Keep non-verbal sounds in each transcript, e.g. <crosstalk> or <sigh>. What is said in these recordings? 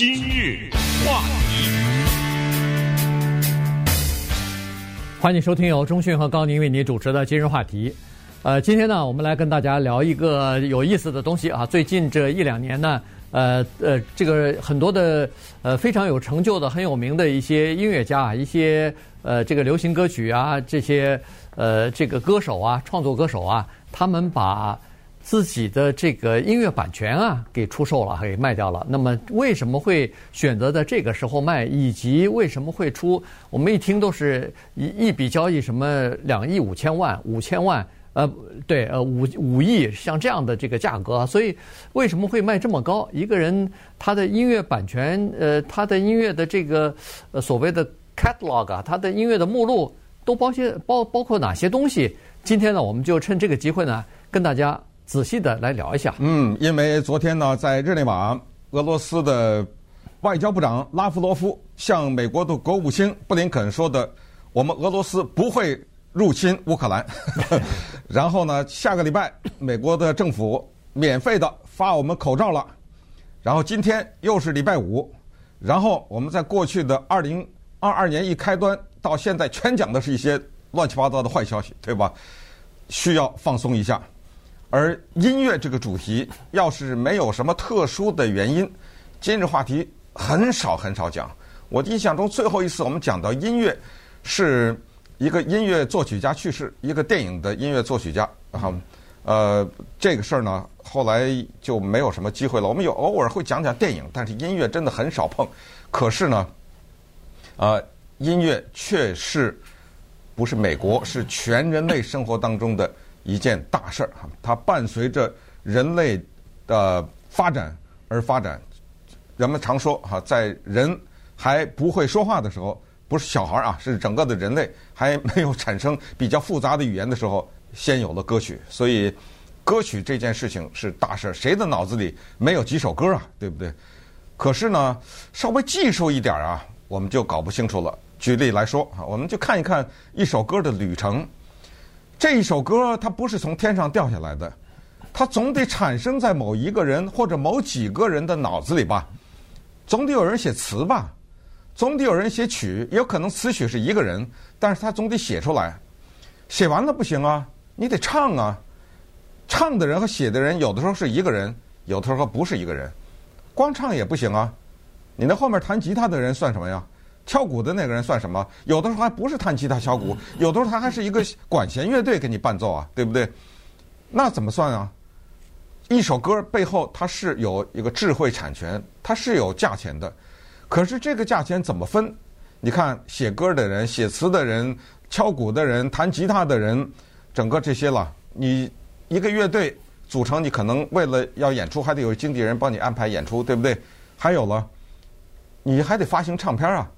今日话题，欢迎收听由中讯和高宁为您主持的今日话题。呃，今天呢，我们来跟大家聊一个有意思的东西啊。最近这一两年呢，呃呃，这个很多的呃非常有成就的、很有名的一些音乐家啊，一些呃这个流行歌曲啊，这些呃这个歌手啊，创作歌手啊，他们把自己的这个音乐版权啊给出售了，给卖掉了。那么为什么会选择在这个时候卖？以及为什么会出？我们一听都是一一笔交易什么两亿五千万、五千万。呃，对，呃，五五亿像这样的这个价格，所以为什么会卖这么高？一个人他的音乐版权，呃，他的音乐的这个呃所谓的 catalog 啊，他的音乐的目录都包些包包括哪些东西？今天呢，我们就趁这个机会呢，跟大家仔细的来聊一下。嗯，因为昨天呢，在日内瓦，俄罗斯的外交部长拉夫罗夫向美国的国务卿布林肯说的，我们俄罗斯不会。入侵乌克兰，<laughs> 然后呢，下个礼拜美国的政府免费的发我们口罩了，然后今天又是礼拜五，然后我们在过去的二零二二年一开端到现在，全讲的是一些乱七八糟的坏消息，对吧？需要放松一下。而音乐这个主题，要是没有什么特殊的原因，今日话题很少很少讲。我印象中最后一次我们讲到音乐是。一个音乐作曲家去世，一个电影的音乐作曲家，然后，呃，这个事儿呢，后来就没有什么机会了。我们有偶尔会讲讲电影，但是音乐真的很少碰。可是呢，呃，音乐却是不是美国，是全人类生活当中的一件大事儿哈。它伴随着人类的发展而发展。人们常说哈，在人还不会说话的时候。不是小孩啊，是整个的人类还没有产生比较复杂的语言的时候，先有了歌曲。所以，歌曲这件事情是大事儿。谁的脑子里没有几首歌啊？对不对？可是呢，稍微技术一点啊，我们就搞不清楚了。举例来说啊，我们就看一看一首歌的旅程。这一首歌它不是从天上掉下来的，它总得产生在某一个人或者某几个人的脑子里吧，总得有人写词吧。总得有人写曲，有可能词曲是一个人，但是他总得写出来。写完了不行啊，你得唱啊。唱的人和写的人有的时候是一个人，有的时候不是一个人。光唱也不行啊，你那后面弹吉他的人算什么呀？敲鼓的那个人算什么？有的时候还不是弹吉他敲鼓，有的时候他还是一个管弦乐队给你伴奏啊，对不对？那怎么算啊？一首歌背后它是有一个智慧产权，它是有价钱的。可是这个价钱怎么分？你看写歌的人、写词的人、敲鼓的人、弹吉他的人，整个这些了。你一个乐队组成，你可能为了要演出，还得有经纪人帮你安排演出，对不对？还有了，你还得发行唱片啊，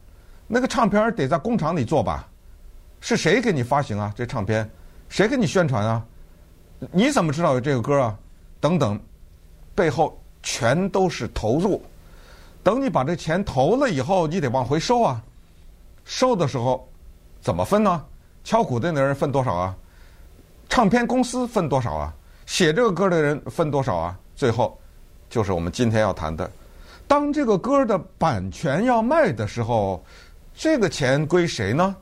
那个唱片得在工厂里做吧？是谁给你发行啊？这唱片谁给你宣传啊？你怎么知道有这个歌啊？等等，背后全都是投入。等你把这钱投了以后，你得往回收啊。收的时候怎么分呢？敲鼓的那人分多少啊？唱片公司分多少啊？写这个歌的人分多少啊？最后就是我们今天要谈的，当这个歌的版权要卖的时候，这个钱归谁呢？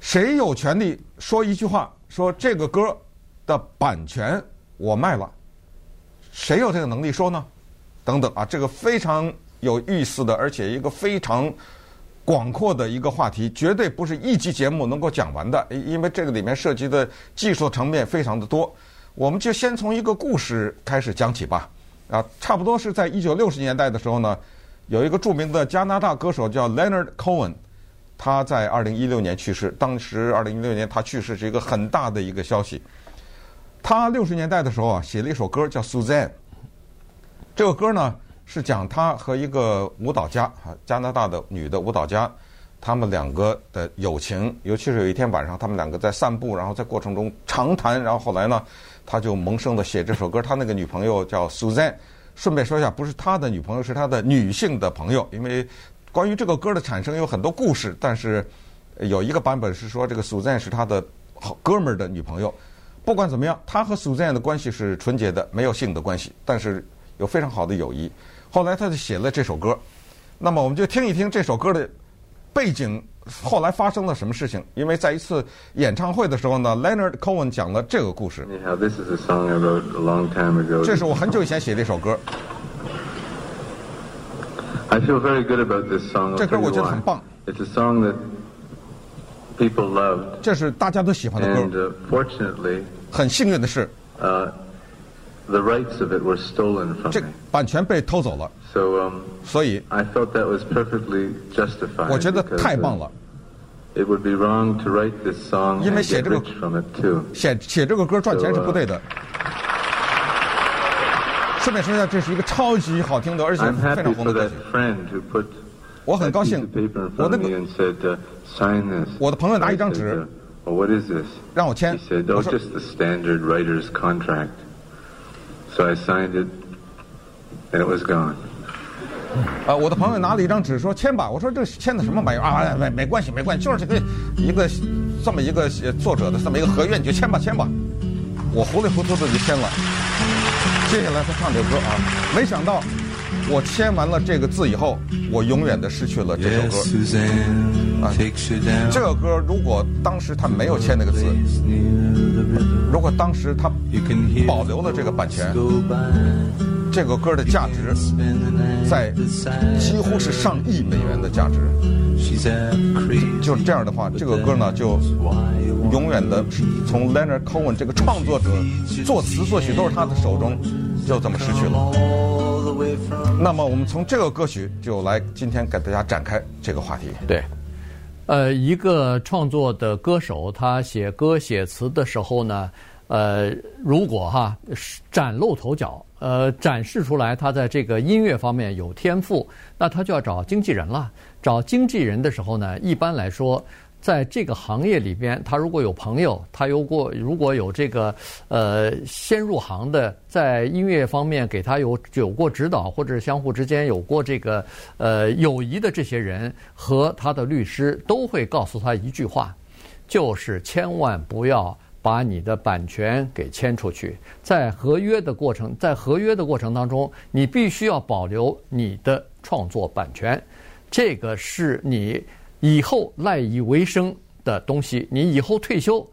谁有权利说一句话，说这个歌的版权我卖了？谁有这个能力说呢？等等啊，这个非常。有意思的，而且一个非常广阔的一个话题，绝对不是一集节目能够讲完的，因为这个里面涉及的技术层面非常的多。我们就先从一个故事开始讲起吧。啊，差不多是在一九六十年代的时候呢，有一个著名的加拿大歌手叫 Leonard Cohen，他在二零一六年去世。当时二零一六年他去世是一个很大的一个消息。他六十年代的时候啊，写了一首歌叫 Suzanne。这个歌呢。是讲他和一个舞蹈家啊，加拿大的女的舞蹈家，他们两个的友情，尤其是有一天晚上，他们两个在散步，然后在过程中长谈，然后后来呢，他就萌生的写这首歌。他那个女朋友叫 Suzanne，顺便说一下，不是他的女朋友，是他的女性的朋友。因为关于这个歌的产生有很多故事，但是有一个版本是说这个 Suzanne 是他的好哥们儿的女朋友。不管怎么样，他和 Suzanne 的关系是纯洁的，没有性的关系，但是有非常好的友谊。后来他就写了这首歌，那么我们就听一听这首歌的背景，后来发生了什么事情？因为在一次演唱会的时候呢，Leonard Cohen 讲了这个故事。这是我很久以前写的一首歌。I feel very good about this song. 这歌我觉得很棒。It's a song that people loved. 这是大家都喜欢的歌。And fortunately, 很幸运的是，呃，the rights of it were stolen from me. 这版权被偷走了。So, um, 所以，I thought that was perfectly justified. 我觉得太棒了。It would be wrong to write this song 因为 and 写 get 这个 rich from it too. 写写这个歌赚钱是不对的。顺便说一下，这是一个超级好听的，而且非常红的歌曲。我很高兴，我的我的朋友拿一张纸，让我签。我说。So I signed it, and it was gone. 啊，我的朋友拿了一张纸说签吧。我说这签的什么玩意儿啊？没、哎、没关系，没关系，就是这个一个这么一个作者的这么一个合约，你就签吧，签吧。我糊里糊涂的就签了。接下来他唱这个歌啊，没想到我签完了这个字以后，我永远的失去了这首歌。啊，这个歌如果当时他没有签那个字，如果当时他保留了这个版权，这个歌的价值在几乎是上亿美元的价值。就这样的话，这个歌呢就永远的从 Leonard Cohen 这个创作者作词作曲都是他的手中，就这么失去了。那么我们从这个歌曲就来今天给大家展开这个话题。对，呃，一个创作的歌手，他写歌写词的时候呢，呃，如果哈崭露头角，呃，展示出来他在这个音乐方面有天赋，那他就要找经纪人了。找经纪人的时候呢，一般来说，在这个行业里边，他如果有朋友，他有过如果有这个呃先入行的，在音乐方面给他有有过指导，或者相互之间有过这个呃友谊的这些人和他的律师都会告诉他一句话，就是千万不要把你的版权给签出去。在合约的过程，在合约的过程当中，你必须要保留你的创作版权。这个是你以后赖以为生的东西，你以后退休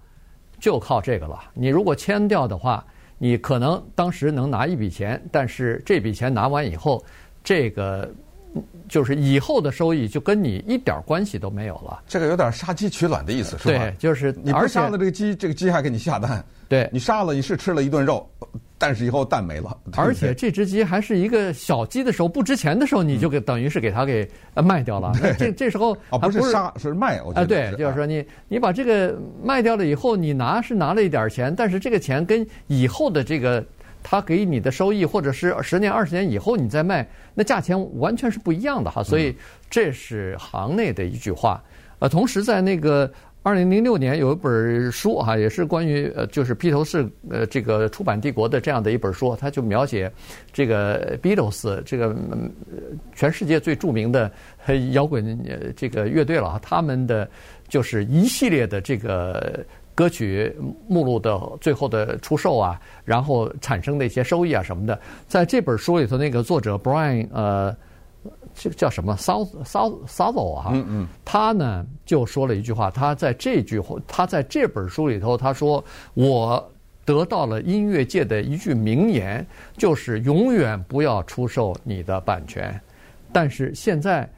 就靠这个了。你如果签掉的话，你可能当时能拿一笔钱，但是这笔钱拿完以后，这个就是以后的收益就跟你一点关系都没有了。这个有点杀鸡取卵的意思，是吧？对，就是你不杀了这个鸡，这个鸡还给你下蛋。对，你杀了，你是吃了一顿肉，但是以后蛋没了。<laughs> 而且这只鸡还是一个小鸡的时候，不值钱的时候，你就给、嗯、等于是给它给卖掉了。这这时候啊、哦，不是杀是卖，我觉得啊，对，就是说你你把这个卖掉了以后，你拿是拿了一点钱，但是这个钱跟以后的这个他给你的收益，或者是十年二十年以后你再卖，那价钱完全是不一样的哈。所以这是行内的一句话。呃，同时在那个。二零零六年有一本书哈，也是关于呃，就是披头士呃这个出版帝国的这样的一本书，他就描写这个 Beatles 这个全世界最著名的 <laughs> 摇滚这个乐队了，他们的就是一系列的这个歌曲目录的最后的出售啊，然后产生的一些收益啊什么的，在这本书里头，那个作者 Brian 呃。这个叫什么？South South Southall 啊，嗯嗯，他呢就说了一句话，他在这句话，他在这本书里头，他说：“我得到了音乐界的一句名言，就是永远不要出售你的版权。”但是现在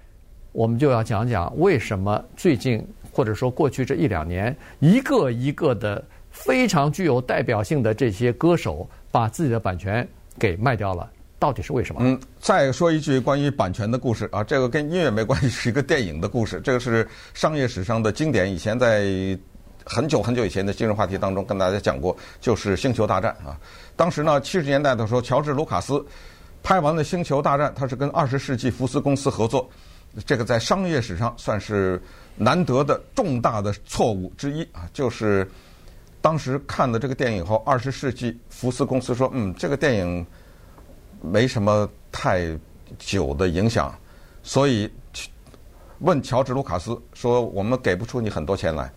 我们就要讲讲为什么最近或者说过去这一两年，一个一个的非常具有代表性的这些歌手把自己的版权给卖掉了。到底是为什么？嗯，再说一句关于版权的故事啊，这个跟音乐没关系，是一个电影的故事。这个是商业史上的经典，以前在很久很久以前的今日话题当中跟大家讲过，就是《星球大战》啊。当时呢，七十年代的时候，乔治·卢卡斯拍完了《星球大战》，他是跟二十世纪福斯公司合作，这个在商业史上算是难得的重大的错误之一啊。就是当时看了这个电影以后，二十世纪福斯公司说：“嗯，这个电影。”没什么太久的影响，所以问乔治·卢卡斯说：“我们给不出你很多钱来。”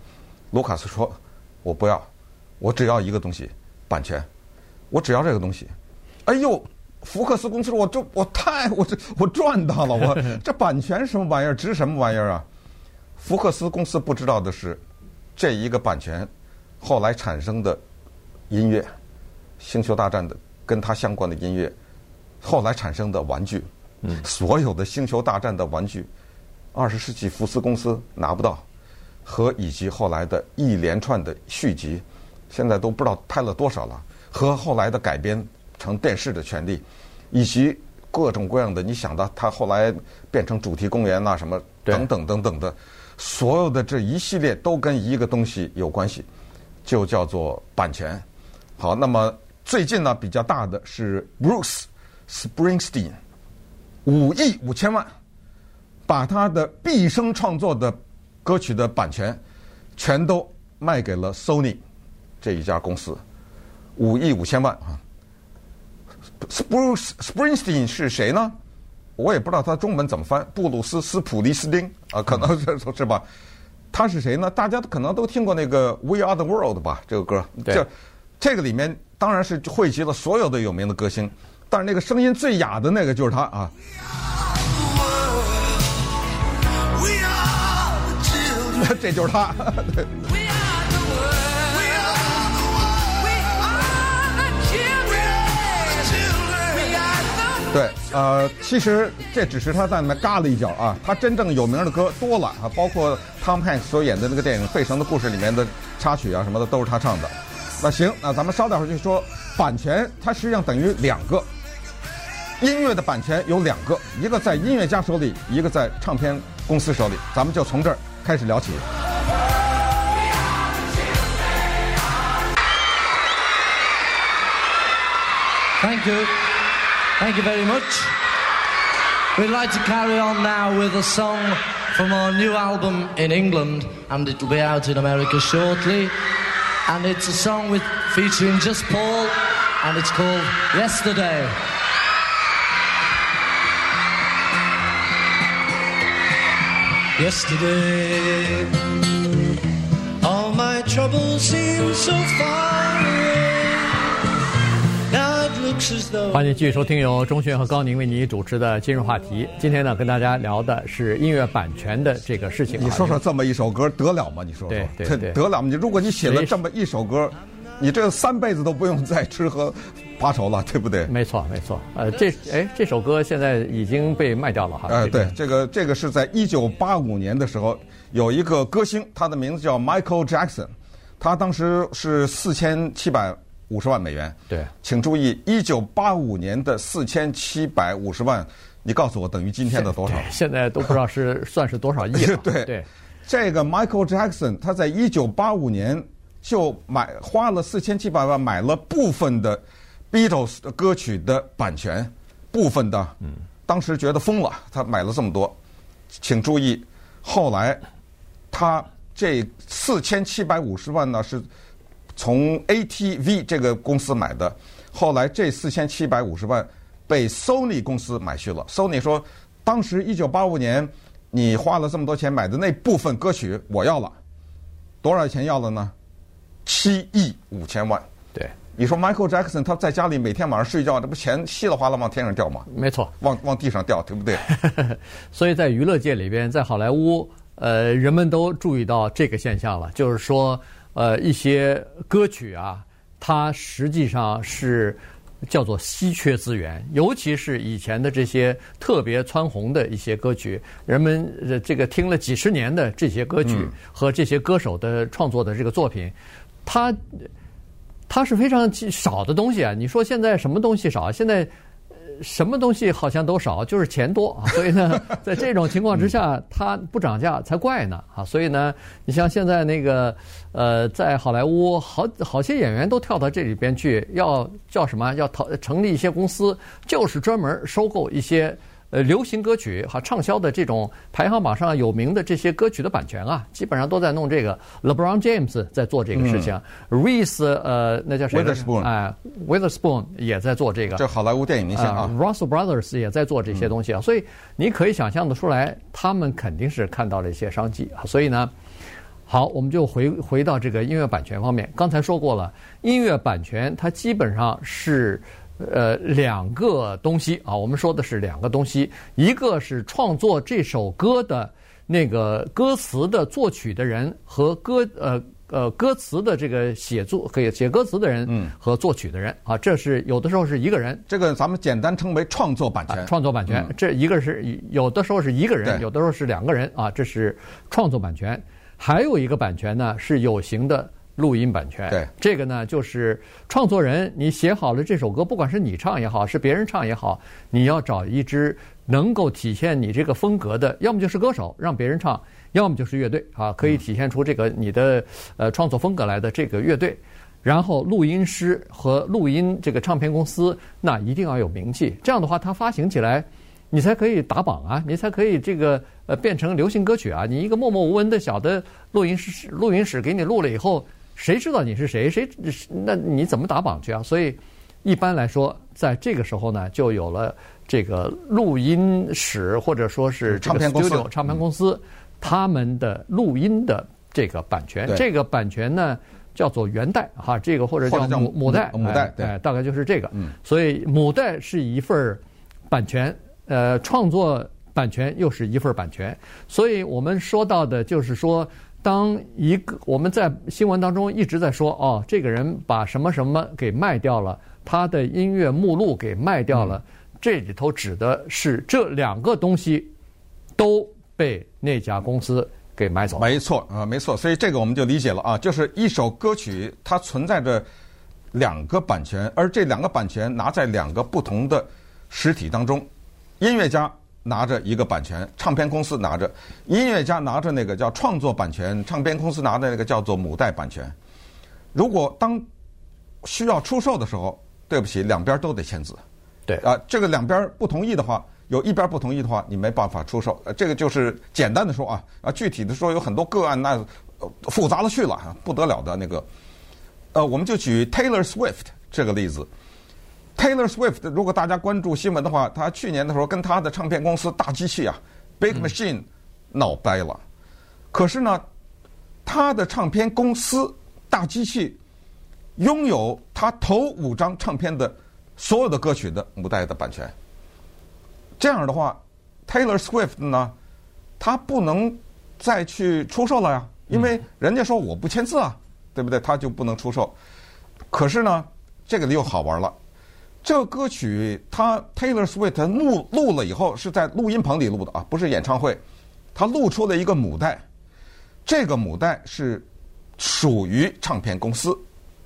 卢卡斯说：“我不要，我只要一个东西，版权，我只要这个东西。”哎呦，福克斯公司说：“我这我太我这我赚到了，我 <laughs> 这版权什么玩意儿，值什么玩意儿啊？”福克斯公司不知道的是，这一个版权后来产生的音乐，《星球大战》的跟它相关的音乐，后来产生的玩具，嗯，所有的《星球大战》的玩具，二十世纪福斯公司拿不到，和以及后来的一连串的续集，现在都不知道拍了多少了，和后来的改编成电视的权利，以及各种各样的，你想到它后来变成主题公园呐，什么等等等等的。所有的这一系列都跟一个东西有关系，就叫做版权。好，那么最近呢比较大的是 Bruce Springsteen，五亿五千万，把他的毕生创作的歌曲的版权全都卖给了 Sony 这一家公司，五亿五千万啊。Bruce Springsteen 是谁呢？我也不知道他中文怎么翻，布鲁斯·斯普利斯丁啊，可能是 <laughs> 是吧？他是谁呢？大家可能都听过那个《We Are the World》吧？这个歌，对这这个里面当然是汇集了所有的有名的歌星，但是那个声音最哑的那个就是他啊。<laughs> 这就是他。对 <laughs> 对，呃，其实这只是他在里面嘎了一脚啊，他真正有名的歌多了啊，包括 Tom Hanks 所演的那个电影《费城的故事》里面的插曲啊什么的都是他唱的。那行，那咱们稍待会儿就说版权，它实际上等于两个音乐的版权有两个，一个在音乐家手里，一个在唱片公司手里。咱们就从这儿开始聊起。Thank you. Thank you very much. We'd like to carry on now with a song from our new album in England, and it'll be out in America shortly. And it's a song with featuring just Paul, and it's called Yesterday. Yesterday, all my troubles seem so far away. 欢迎继续收听由钟迅和高宁为你主持的今日话题。今天呢，跟大家聊的是音乐版权的这个事情。你说说这么一首歌得了吗？你说说，对对对得了吗？你如果你写了这么一首歌，你这三辈子都不用再吃喝发愁了，对不对？没错，没错。呃，这哎，这首歌现在已经被卖掉了哈。呃，对，这个这个是在一九八五年的时候，有一个歌星，他的名字叫 Michael Jackson，他当时是四千七百五十万美元。对，请注意，一九八五年的四千七百五十万，你告诉我等于今天的多少？现在都不知道是 <laughs> 算是多少亿了。对对，这个 Michael Jackson 他在一九八五年就买花了四千七百万买了部分的 Beatles 的歌曲的版权，部分的，嗯，当时觉得疯了，他买了这么多，请注意，后来他这四千七百五十万呢是从 ATV 这个公司买的，后来这四千七百五十万被 Sony 公司买去了。Sony 说，当时一九八五年你花了这么多钱买的那部分歌曲我要了，多少钱要了呢？七亿五千万。对，你说 Michael Jackson 他在家里每天晚上睡觉，这不钱稀里哗啦往天上掉吗？没错，往往地上掉，对不对？<laughs> 所以在娱乐界里边，在好莱坞，呃，人们都注意到这个现象了，就是说，呃，一些歌曲啊，它实际上是叫做稀缺资源，尤其是以前的这些特别蹿红的一些歌曲，人们这个听了几十年的这些歌曲和这些歌手的创作的这个作品，它。它是非常少的东西啊！你说现在什么东西少？现在什么东西好像都少，就是钱多啊！<laughs> 所以呢，在这种情况之下，它不涨价才怪呢啊！所以呢，你像现在那个呃，在好莱坞，好好些演员都跳到这里边去，要叫什么？要投成立一些公司，就是专门收购一些。呃，流行歌曲哈畅销的这种排行榜上有名的这些歌曲的版权啊，基本上都在弄这个。LeBron James 在做这个事情，Reese 呃，那叫谁？Witherspoon 哎，Witherspoon 也在做这个。这好莱坞电影明星啊，Russell Brothers 也在做这些东西啊，所以你可以想象的出来，他们肯定是看到了一些商机啊。所以呢，好，我们就回回到这个音乐版权方面。刚才说过了，音乐版权它基本上是。呃两个东西啊。我们说的是两个东西，一个是创作这首歌的那个歌词的作曲的人和歌呃。呃，歌词的这个写作可以写歌词的人，嗯，和作曲的人啊，这是有的时候是一个人。这个咱们简单称为创作版权。啊、创作版权，这一个是有的时候是一个人，有的时候是两个人啊，这是创作版权。还有一个版权呢，是有形的录音版权。对，这个呢，就是创作人你写好了这首歌，不管是你唱也好，是别人唱也好，你要找一支能够体现你这个风格的，要么就是歌手让别人唱。要么就是乐队啊，可以体现出这个你的呃创作风格来的这个乐队，然后录音师和录音这个唱片公司，那一定要有名气，这样的话它发行起来，你才可以打榜啊，你才可以这个呃变成流行歌曲啊。你一个默默无闻的小的录音室录音室给你录了以后，谁知道你是谁？谁那你怎么打榜去啊？所以一般来说，在这个时候呢，就有了这个录音室或者说是唱片公司，唱片公司。他们的录音的这个版权，这个版权呢叫做原带哈，这个或者叫母母带，母带对，大概就是这个。所以母带是一份版权，呃，创作版权又是一份版权。所以我们说到的就是说，当一个我们在新闻当中一直在说哦，这个人把什么什么给卖掉了，他的音乐目录给卖掉了，这里头指的是这两个东西都。被那家公司给买走，没错啊，没错，所以这个我们就理解了啊，就是一首歌曲它存在着两个版权，而这两个版权拿在两个不同的实体当中，音乐家拿着一个版权，唱片公司拿着，音乐家拿着那个叫创作版权，唱片公司拿着那个叫做母带版权。如果当需要出售的时候，对不起，两边都得签字，对啊，这个两边不同意的话。有一边不同意的话，你没办法出售。呃，这个就是简单的说啊，啊，具体的说有很多个案，那复杂了去了，不得了的那个。呃，我们就举 Taylor Swift 这个例子。Taylor Swift 如果大家关注新闻的话，他去年的时候跟他的唱片公司大机器啊，Big Machine 闹掰了。可是呢，他的唱片公司大机器拥有他头五张唱片的所有的歌曲的母带的版权。这样的话，Taylor Swift 呢，他不能再去出售了呀，因为人家说我不签字啊，对不对？他就不能出售。可是呢，这个又好玩了，这歌曲他 Taylor Swift 录录了以后是在录音棚里录的啊，不是演唱会，他录出了一个母带，这个母带是属于唱片公司，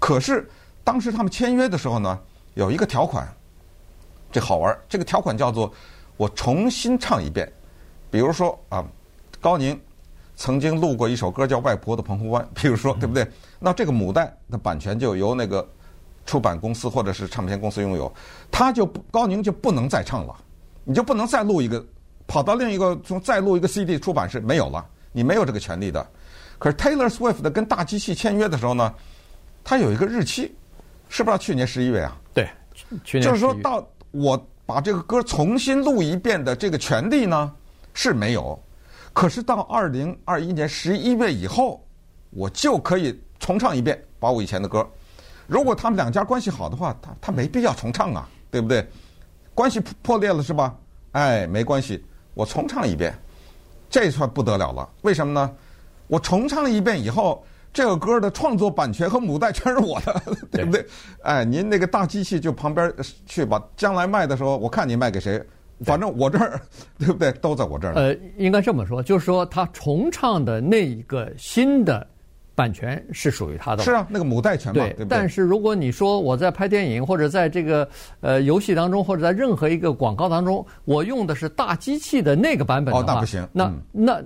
可是当时他们签约的时候呢，有一个条款，这好玩，这个条款叫做。我重新唱一遍，比如说啊，高宁曾经录过一首歌叫《外婆的澎湖湾》，比如说对不对？那这个母带的版权就由那个出版公司或者是唱片公司拥有，他就高宁就不能再唱了，你就不能再录一个，跑到另一个从再录一个 CD 出版是没有了，你没有这个权利的。可是 Taylor Swift 跟大机器签约的时候呢，他有一个日期，是不是去年十一月啊？对，去年就是说到我。把这个歌重新录一遍的这个权利呢是没有，可是到二零二一年十一月以后，我就可以重唱一遍，把我以前的歌。如果他们两家关系好的话，他他没必要重唱啊，对不对？关系破裂了是吧？哎，没关系，我重唱一遍，这算不得了了。为什么呢？我重唱一遍以后。这个歌的创作版权和母带全是我的，<laughs> 对不对？哎，您那个大机器就旁边去吧，将来卖的时候，我看你卖给谁，反正我这儿，<laughs> 对不对？都在我这儿。呃，应该这么说，就是说他重唱的那一个新的。版权是属于他的，是啊，那个母带权嘛，对，对不对？但是如果你说我在拍电影或者在这个呃游戏当中或者在任何一个广告当中，我用的是大机器的那个版本的话，哦，那不行。那、嗯、那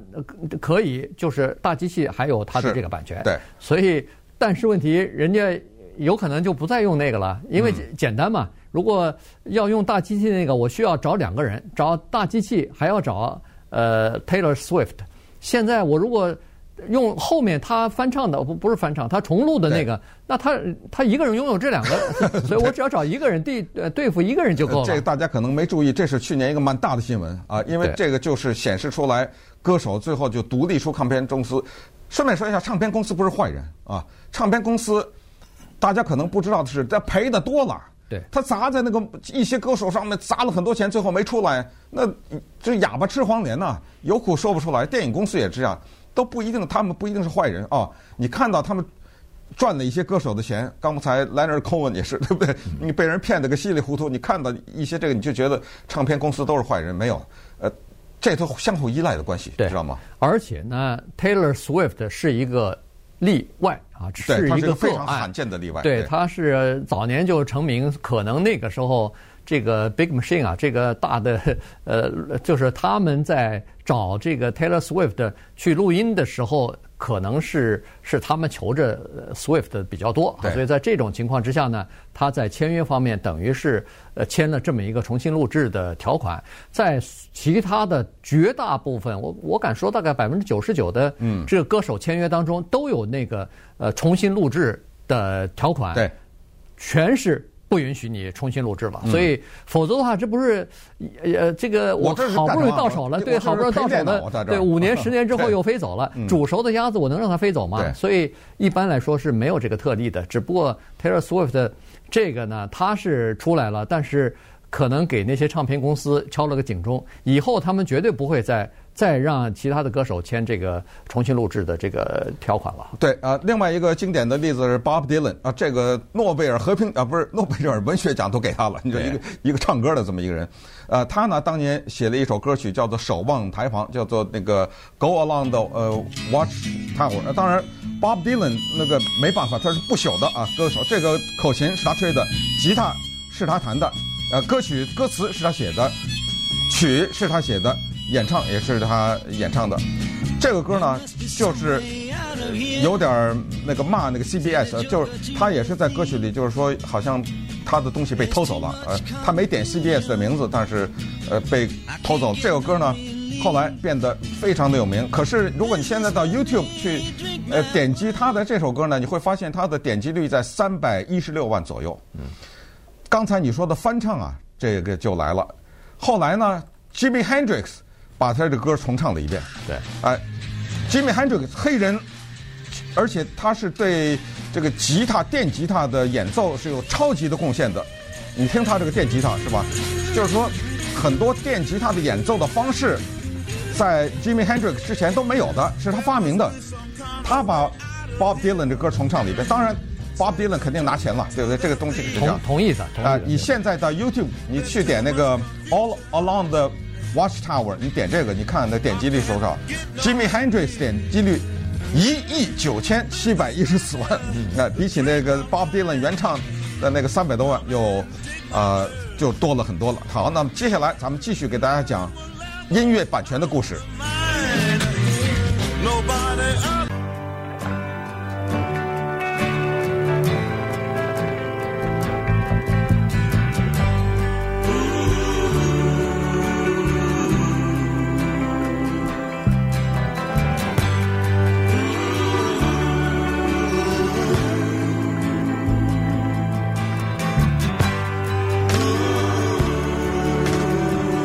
可以，就是大机器还有它的这个版权。对。所以，但是问题，人家有可能就不再用那个了，因为简单嘛。嗯、如果要用大机器那个，我需要找两个人，找大机器还要找呃 Taylor Swift。现在我如果用后面他翻唱的不不是翻唱，他重录的那个，那他他一个人拥有这两个，<laughs> 所以我只要找一个人对呃对付一个人就够了。这个大家可能没注意，这是去年一个蛮大的新闻啊，因为这个就是显示出来歌手最后就独立出唱片公司。顺便说一下，唱片公司不是坏人啊，唱片公司大家可能不知道的是，他赔的多了。对他砸在那个一些歌手上面砸了很多钱，最后没出来，那这哑巴吃黄连呐，有苦说不出来。电影公司也这样，都不一定，他们不一定是坏人啊。你看到他们赚了一些歌手的钱，刚才 Leonard Cohen 也是，对不对？你被人骗得个稀里糊涂，你看到一些这个，你就觉得唱片公司都是坏人，没有，呃，这都相互依赖的关系，知道吗？而且呢，Taylor Swift 是一个例外。啊，是一个非常罕见的例外。对，他是早年就成名，可能那个时候这个 Big Machine 啊，这个大的呃，就是他们在找这个 Taylor Swift 去录音的时候。可能是是他们求着 Swift 比较多，所以在这种情况之下呢，他在签约方面等于是呃签了这么一个重新录制的条款，在其他的绝大部分，我我敢说大概百分之九十九的这个歌手签约当中都有那个呃重新录制的条款，对，全是。不允许你重新录制了，所以否则的话，这不是呃这个我好不容易到手了，对，好不容易到手了，对，五年十年之后 <laughs> 又飞走了，煮熟的鸭子我能让它飞走吗？所以一般来说是没有这个特例的。只不过 Taylor Swift 这个呢，他是出来了，但是可能给那些唱片公司敲了个警钟，以后他们绝对不会再。再让其他的歌手签这个重新录制的这个条款了。对啊，另外一个经典的例子是 Bob Dylan 啊，这个诺贝尔和平啊，不是诺贝尔文学奖都给他了。你说一个一个唱歌的这么一个人，呃，他呢当年写了一首歌曲叫做《守望台旁》，叫做那个 Go Along the 呃 Watch Tower。当然，Bob Dylan 那个没办法，他是不朽的啊歌手。这个口琴是他吹的，吉他是他弹的，呃，歌曲歌词是他写的，曲是他写的。演唱也是他演唱的，这个歌呢，就是有点那个骂那个 CBS，就是他也是在歌曲里，就是说好像他的东西被偷走了，呃，他没点 CBS 的名字，但是呃被偷走。这首歌呢，后来变得非常的有名。可是如果你现在到 YouTube 去呃点击他的这首歌呢，你会发现他的点击率在三百一十六万左右。嗯，刚才你说的翻唱啊，这个就来了。后来呢，Jimi Hendrix。把他的歌重唱了一遍。对，哎，Jimmy Hendrix 黑人，而且他是对这个吉他、电吉他的演奏是有超级的贡献的。你听他这个电吉他是吧？就是说，很多电吉他的演奏的方式，在 Jimmy Hendrix 之前都没有的，是他发明的。他把 Bob Dylan 的歌重唱了一遍。当然，Bob Dylan 肯定拿钱了，对不对？这个东西是这样。同同意的。啊，你现在到 YouTube，你去点那个 All Along the Watchtower，你点这个，你看那点击率是多少？Jimmy Hendrix 点击率一亿九千七百一十四万，那比起那个 Bob Dylan 原唱的那个三百多万，又啊、呃、就多了很多了。好，那么接下来咱们继续给大家讲音乐版权的故事。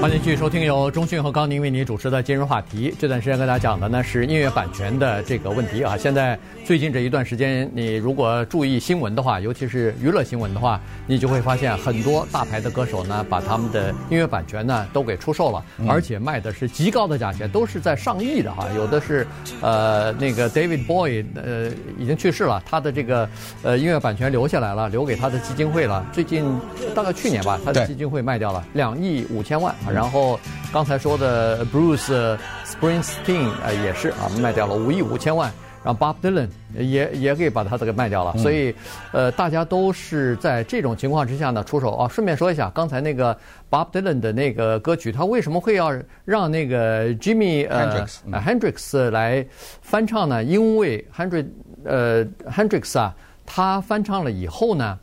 欢迎继续收听由中讯和高宁为您主持的今日话题。这段时间跟大家讲的呢是音乐版权的这个问题啊。现在最近这一段时间，你如果注意新闻的话，尤其是娱乐新闻的话，你就会发现很多大牌的歌手呢，把他们的音乐版权呢都给出售了，而且卖的是极高的价钱，都是在上亿的哈。有的是呃那个 David Bowie 呃已经去世了，他的这个呃音乐版权留下来了，留给他的基金会了。最近大概去年吧，他的基金会卖掉了两亿五千万。然后刚才说的 Bruce Springsteen 呃也是啊卖掉了五亿五千万，然后 Bob Dylan 也也给把他这个卖掉了，所以呃大家都是在这种情况之下呢出手啊。顺便说一下，刚才那个 Bob Dylan 的那个歌曲，他为什么会要让那个 Jimmy 呃 Hendrix 来翻唱呢？因为 Hendrix 呃 Hendrix 啊，他翻唱了以后呢，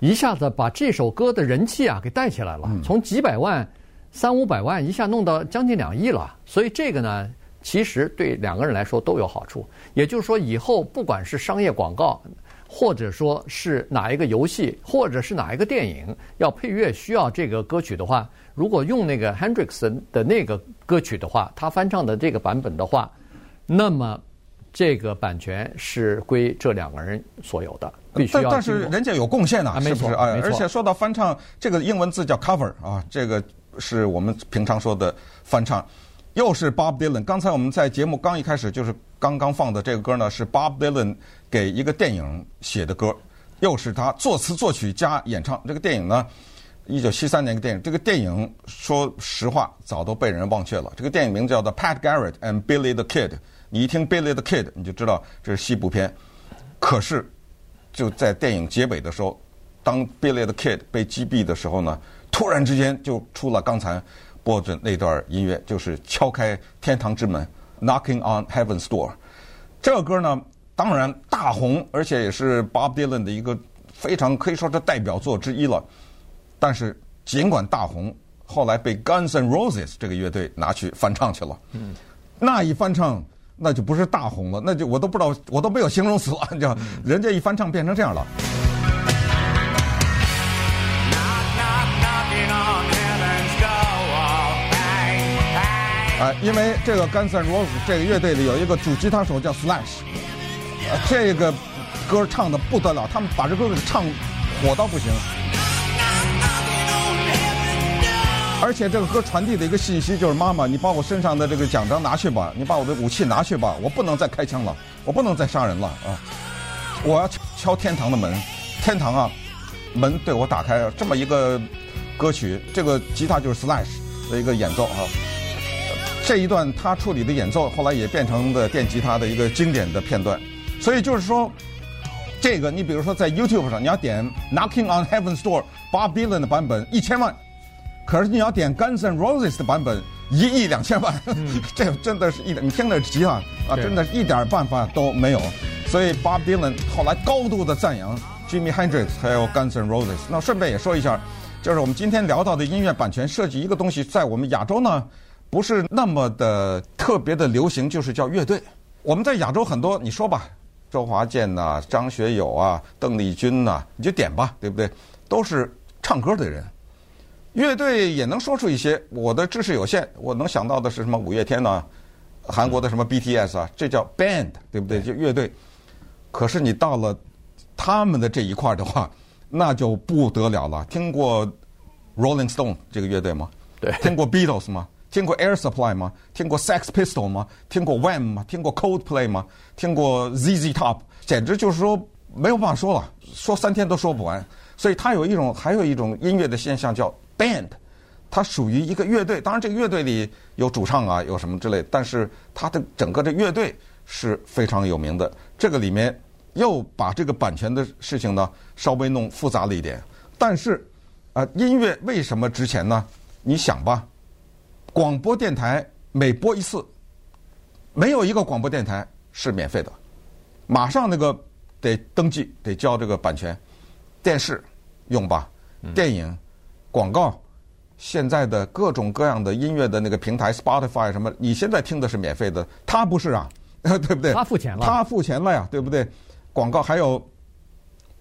一下子把这首歌的人气啊给带起来了，从几百万。三五百万一下弄到将近两亿了，所以这个呢，其实对两个人来说都有好处。也就是说，以后不管是商业广告，或者说是哪一个游戏，或者是哪一个电影要配乐需要这个歌曲的话，如果用那个 Hendrix 的那个歌曲的话，他翻唱的这个版本的话，那么这个版权是归这两个人所有的。必须要但但是人家有贡献啊呐，是不是？而且说到翻唱，这个英文字叫 cover 啊，这个是我们平常说的翻唱。又是 Bob Dylan。刚才我们在节目刚一开始就是刚刚放的这个歌呢，是 Bob Dylan 给一个电影写的歌，又是他作词作曲加演唱。这个电影呢，一九七三年的电影。这个电影说实话早都被人忘却了。这个电影名字叫做《Pat Garrett and Billy the Kid》。你一听 Billy the Kid，你就知道这是西部片。可是就在电影结尾的时候，当 Billy the Kid 被击毙的时候呢，突然之间就出了刚才。播着那段音乐，就是敲开天堂之门，Knocking on Heaven's Door。这个歌呢，当然大红，而且也是 Bob Dylan 的一个非常可以说是代表作之一了。但是尽管大红，后来被 Guns N' Roses 这个乐队拿去翻唱去了。嗯，那一翻唱，那就不是大红了，那就我都不知道，我都没有形容词了，你知道，人家一翻唱变成这样了。啊，因为这个 Guns N' Roses 这个乐队里有一个主吉他手叫 Slash，呃，这个歌唱的不得了，他们把这歌给唱火到不行。而且这个歌传递的一个信息就是：妈妈，你把我身上的这个奖章拿去吧，你把我的武器拿去吧，我不能再开枪了，我不能再杀人了啊！我要敲敲天堂的门，天堂啊，门对我打开。这么一个歌曲，这个吉他就是 Slash 的一个演奏啊。这一段他处理的演奏，后来也变成了电吉他的一个经典的片段。所以就是说，这个你比如说在 YouTube 上，你要点 Knocking on Heaven's Door，Bob Dylan 的版本一千万，可是你要点 Guns N' Roses 的版本一亿两千万，嗯、<laughs> 这真的是一点，你听着吉他啊，真的是一点办法都没有。所以 Bob Dylan 后来高度的赞扬 Jimi Hendrix 还有 Guns N' Roses。那顺便也说一下，就是我们今天聊到的音乐版权设计一个东西，在我们亚洲呢。不是那么的特别的流行，就是叫乐队。我们在亚洲很多，你说吧，周华健呐、啊、张学友啊、邓丽君呐、啊，你就点吧，对不对？都是唱歌的人。乐队也能说出一些，我的知识有限，我能想到的是什么五月天呐、啊、韩国的什么 BTS 啊，这叫 band，对不对？就乐队。可是你到了他们的这一块的话，那就不得了了。听过 Rolling Stone 这个乐队吗？对。听过 Beatles 吗？听过 Air Supply 吗？听过 Sex Pistol 吗？听过 Wham 吗？听过 Coldplay 吗？听过 ZZ Top？简直就是说没有办法说了，说三天都说不完。所以它有一种，还有一种音乐的现象叫 band，它属于一个乐队。当然，这个乐队里有主唱啊，有什么之类，但是它的整个的乐队是非常有名的。这个里面又把这个版权的事情呢稍微弄复杂了一点。但是啊、呃，音乐为什么值钱呢？你想吧。广播电台每播一次，没有一个广播电台是免费的，马上那个得登记，得交这个版权。电视用吧，电影、广告，现在的各种各样的音乐的那个平台，Spotify 什么，你现在听的是免费的，他不是啊，<laughs> 对不对？他付钱了，他付钱了呀，对不对？广告还有，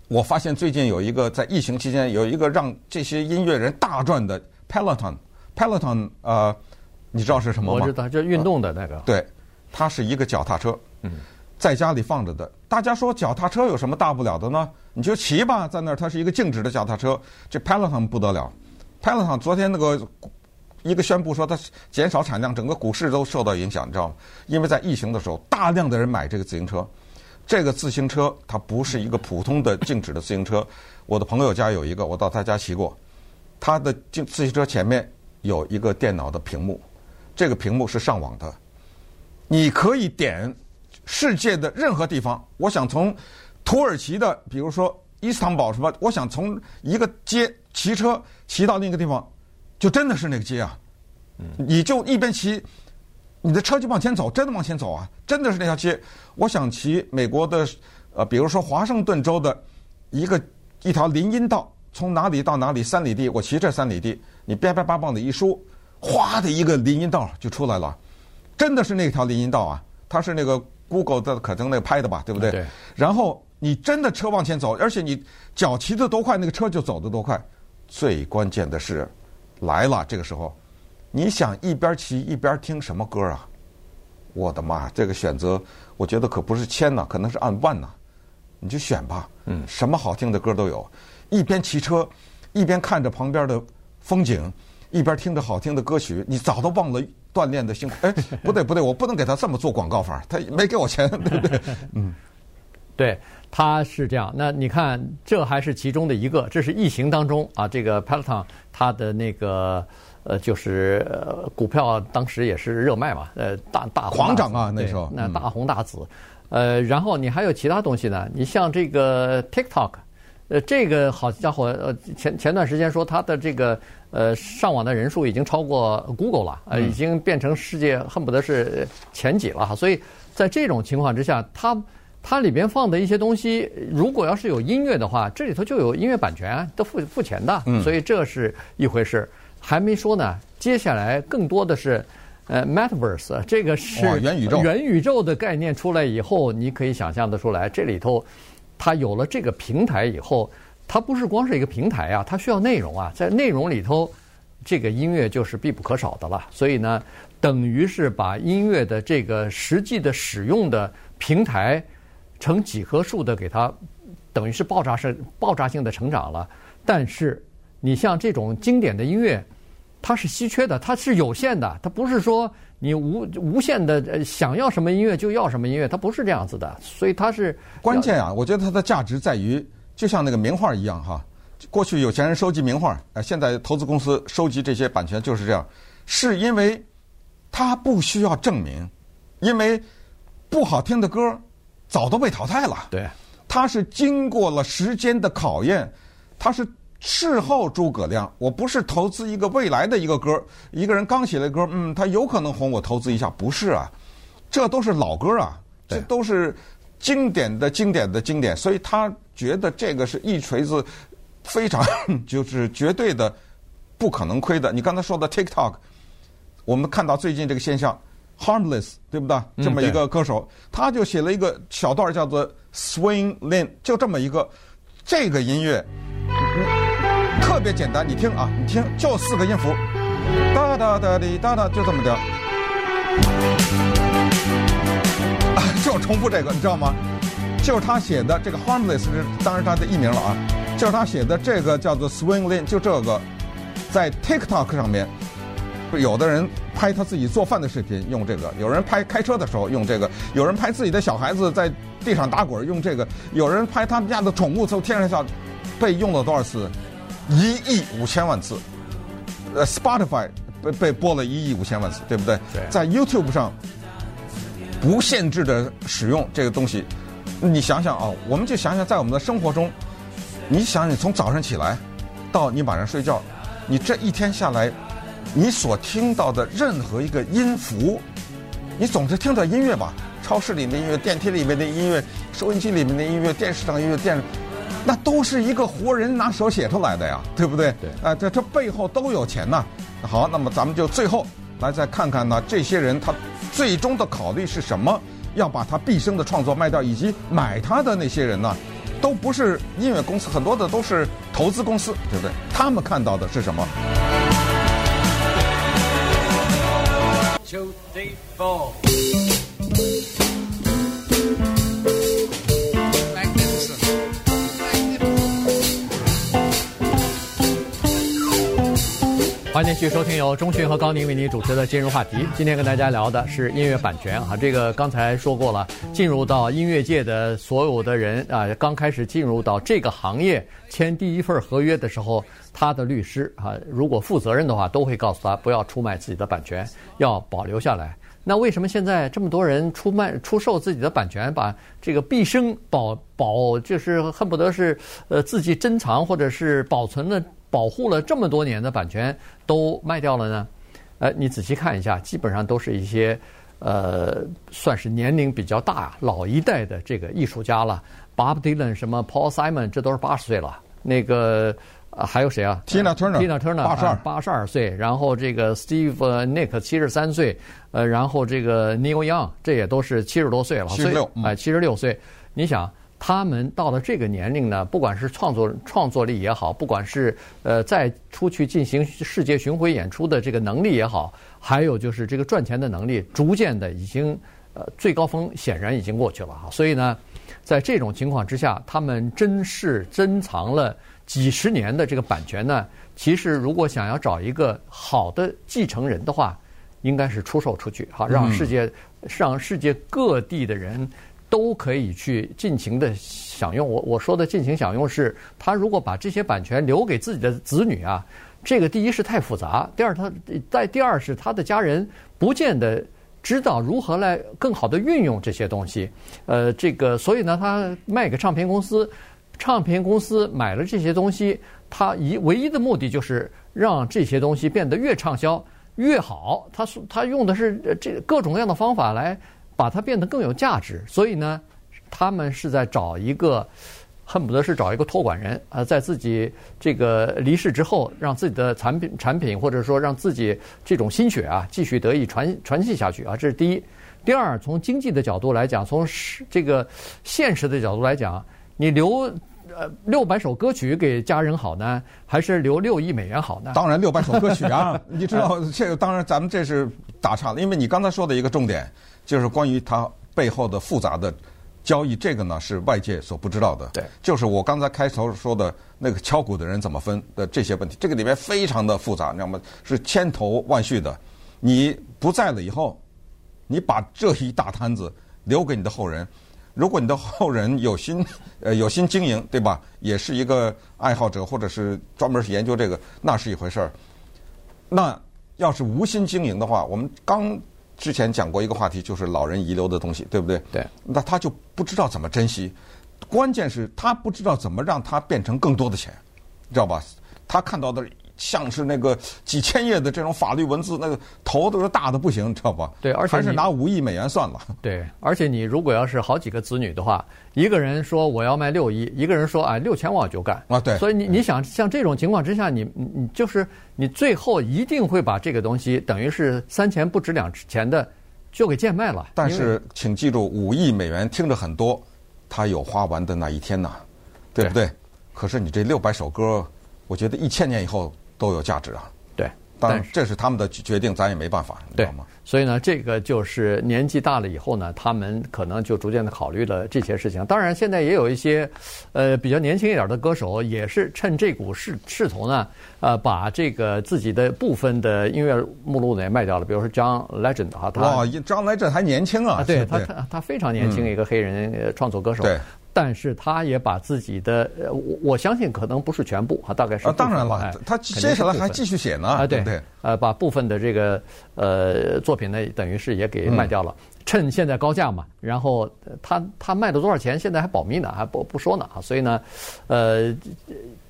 我发现最近有一个在疫情期间有一个让这些音乐人大赚的 Peloton。Peloton，呃，你知道是什么吗？我知道，就是运动的那个。呃、对，它是一个脚踏车，嗯，在家里放着的。大家说脚踏车有什么大不了的呢？你就骑吧，在那儿，它是一个静止的脚踏车。这 Peloton 不得了，Peloton 昨天那个一个宣布说它减少产量，整个股市都受到影响，你知道吗？因为在疫情的时候，大量的人买这个自行车。这个自行车它不是一个普通的静止的自行车。我的朋友家有一个，我到他家骑过，他的自自行车前面。有一个电脑的屏幕，这个屏幕是上网的，你可以点世界的任何地方。我想从土耳其的，比如说伊斯坦堡什么，我想从一个街骑车骑到另一个地方，就真的是那个街啊！你就一边骑，你的车就往前走，真的往前走啊，真的是那条街。我想骑美国的，呃，比如说华盛顿州的一个一条林荫道，从哪里到哪里三里地，我骑这三里地。你叭叭叭棒的一梳，哗的一个林荫道就出来了，真的是那条林荫道啊！它是那个 Google 的可能那个拍的吧，对不对？对。然后你真的车往前走，而且你脚骑得多快，那个车就走得多快。最关键的是，来了这个时候，你想一边骑一边听什么歌啊？我的妈！这个选择，我觉得可不是千呐，可能是按万呐。你就选吧，嗯，什么好听的歌都有，一边骑车，一边看着旁边的风景，一边听着好听的歌曲，你早都忘了锻炼的辛苦。哎，<laughs> 不对不对，我不能给他这么做广告法，他没给我钱，对不对？嗯，对，他是这样。那你看，这还是其中的一个，这是疫情当中啊，这个 Peloton 它的那个。呃，就是呃，股票当时也是热卖嘛，呃，大大狂涨啊，那时候那大红大紫，呃，然后你还有其他东西呢，你像这个 TikTok，呃，这个好家伙，呃，前前段时间说它的这个呃上网的人数已经超过 Google 了，呃，已经变成世界恨不得是前几了哈，所以在这种情况之下，它它里边放的一些东西，如果要是有音乐的话，这里头就有音乐版权，都付付钱的，所以这是一回事。还没说呢，接下来更多的是，呃，Metaverse，这个是元宇宙。元宇宙的概念出来以后，你可以想象得出来，这里头它有了这个平台以后，它不是光是一个平台啊，它需要内容啊，在内容里头，这个音乐就是必不可少的了。所以呢，等于是把音乐的这个实际的使用的平台呈几何数的给它，等于是爆炸式、爆炸性的成长了。但是你像这种经典的音乐。它是稀缺的，它是有限的，它不是说你无无限的想要什么音乐就要什么音乐，它不是这样子的，所以它是关键啊！我觉得它的价值在于，就像那个名画一样哈。过去有钱人收集名画，呃，现在投资公司收集这些版权就是这样，是因为它不需要证明，因为不好听的歌早都被淘汰了。对，它是经过了时间的考验，它是。事后诸葛亮，我不是投资一个未来的一个歌，一个人刚写的歌，嗯，他有可能红，我投资一下，不是啊，这都是老歌啊，这都是经典的经典的经典，所以他觉得这个是一锤子，非常 <laughs> 就是绝对的不可能亏的。你刚才说的 TikTok，我们看到最近这个现象，Harmless，对不对？这么一个歌手，他就写了一个小段叫做 Swing Lin，就这么一个这个音乐。特别简单，你听啊，你听，就四个音符，哒哒哒滴哒哒，就这么的，啊，就重复这个，你知道吗？就是他写的这个 Harmless 是当然他的艺名了啊，就是他写的这个叫做 Swing Lin，就这个，在 TikTok 上面，有的人拍他自己做饭的视频用这个，有人拍开车的时候用这个，有人拍自己的小孩子在地上打滚用这个，有人拍他们家的宠物从天上下，被用了多少次？一亿五千万次，呃，Spotify 被被播了一亿五千万次，对不对？对。在 YouTube 上不限制的使用这个东西，你想想啊，我们就想想在我们的生活中，你想想从早上起来到你晚上睡觉，你这一天下来，你所听到的任何一个音符，你总是听到音乐吧？超市里面的音乐，电梯里面的音乐，收音机里面的音乐，电视上的音乐，电。那都是一个活人拿手写出来的呀，对不对？对。啊，这这背后都有钱呐。好，那么咱们就最后来再看看呢，这些人他最终的考虑是什么？要把他毕生的创作卖掉，以及买他的那些人呢，都不是音乐公司，很多的都是投资公司，对不对？他们看到的是什么？欢迎继续收听由中讯和高宁为您主持的今日话题。今天跟大家聊的是音乐版权啊，这个刚才说过了，进入到音乐界的所有的人啊，刚开始进入到这个行业签第一份合约的时候，他的律师啊，如果负责任的话，都会告诉他不要出卖自己的版权，要保留下来。那为什么现在这么多人出卖、出售自己的版权，把这个毕生保保，就是恨不得是呃自己珍藏或者是保存了？保护了这么多年的版权都卖掉了呢？呃，你仔细看一下，基本上都是一些呃，算是年龄比较大、老一代的这个艺术家了。Bob Dylan、什么 Paul Simon，这都是八十岁了。那个、呃、还有谁啊？Tina Turner，Tina Turner，八十二，八十二岁。然后这个 Steve Nick 七十三岁。呃，然后这个 Neil Young，这也都是七十多岁了。七十六，哎，七十六岁。你想？他们到了这个年龄呢，不管是创作创作力也好，不管是呃再出去进行世界巡回演出的这个能力也好，还有就是这个赚钱的能力，逐渐的已经呃最高峰显然已经过去了哈。所以呢，在这种情况之下，他们珍视珍藏了几十年的这个版权呢，其实如果想要找一个好的继承人的话，应该是出售出去，哈让世界让世界各地的人都可以去尽情的享用。我我说的尽情享用是，他如果把这些版权留给自己的子女啊，这个第一是太复杂，第二他再第二是他的家人不见得知道如何来更好的运用这些东西。呃，这个所以呢，他卖给唱片公司，唱片公司买了这些东西，他一唯一的目的就是让这些东西变得越畅销。越好，他他用的是这各种各样的方法来把它变得更有价值。所以呢，他们是在找一个，恨不得是找一个托管人啊，在自己这个离世之后，让自己的产品产品或者说让自己这种心血啊继续得以传传递下去啊。这是第一。第二，从经济的角度来讲，从这个现实的角度来讲，你留。呃，六百首歌曲给家人好呢，还是留六亿美元好呢？当然六百首歌曲啊！<laughs> 你知道这个，当然咱们这是打岔了，因为你刚才说的一个重点就是关于它背后的复杂的交易，这个呢是外界所不知道的。对，就是我刚才开头说的那个敲鼓的人怎么分的这些问题，这个里面非常的复杂，你知道吗？是千头万绪的。你不在了以后，你把这一大摊子留给你的后人。如果你的后人有心，呃，有心经营，对吧？也是一个爱好者，或者是专门是研究这个，那是一回事儿。那要是无心经营的话，我们刚之前讲过一个话题，就是老人遗留的东西，对不对？对。那他就不知道怎么珍惜，关键是他不知道怎么让它变成更多的钱，知道吧？他看到的。像是那个几千页的这种法律文字，那个头都是大的不行，你知道吧？对，而且还是拿五亿美元算了。对，而且你如果要是好几个子女的话，一个人说我要卖六亿，一个人说啊六千万我就干啊。对，所以你你想像这种情况之下，你你就是你最后一定会把这个东西等于是三钱不值两钱的就给贱卖了。但是请记住，五亿美元听着很多，它有花完的那一天呐，对不对？对，可是你这六百首歌，我觉得一千年以后。都有价值啊，对，当然这是他们的决定，咱也没办法，你知道吗？所以呢，这个就是年纪大了以后呢，他们可能就逐渐的考虑了这些事情。当然，现在也有一些，呃，比较年轻一点的歌手，也是趁这股势势头呢，呃，把这个自己的部分的音乐目录呢也卖掉了。比如说 John Legend 啊，他哇，John Legend 还年轻啊，对他他他非常年轻一个黑人创作歌手。对。但是他也把自己的，我我相信可能不是全部啊，大概是。啊，当然了，他接下来还继续写呢。啊，对对。呃，把部分的这个呃作品呢，等于是也给卖掉了，趁现在高价嘛。然后他他卖了多少钱，现在还保密呢，还不不说呢啊。所以呢，呃，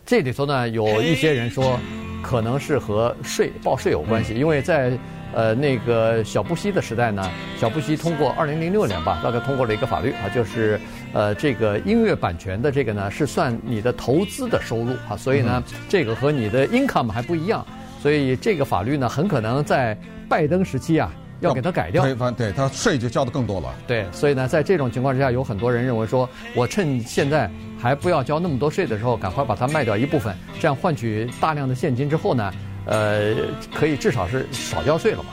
这里头呢有一些人说，可能是和税报税有关系，因为在。呃，那个小布希的时代呢，小布希通过二零零六年吧，大概通过了一个法律啊，就是呃，这个音乐版权的这个呢是算你的投资的收入啊，所以呢，这个和你的 income 还不一样，所以这个法律呢很可能在拜登时期啊要给它改掉，对，他税就交的更多了。对，所以呢，在这种情况之下，有很多人认为说，我趁现在还不要交那么多税的时候，赶快把它卖掉一部分，这样换取大量的现金之后呢。呃，可以至少是少交税了嘛。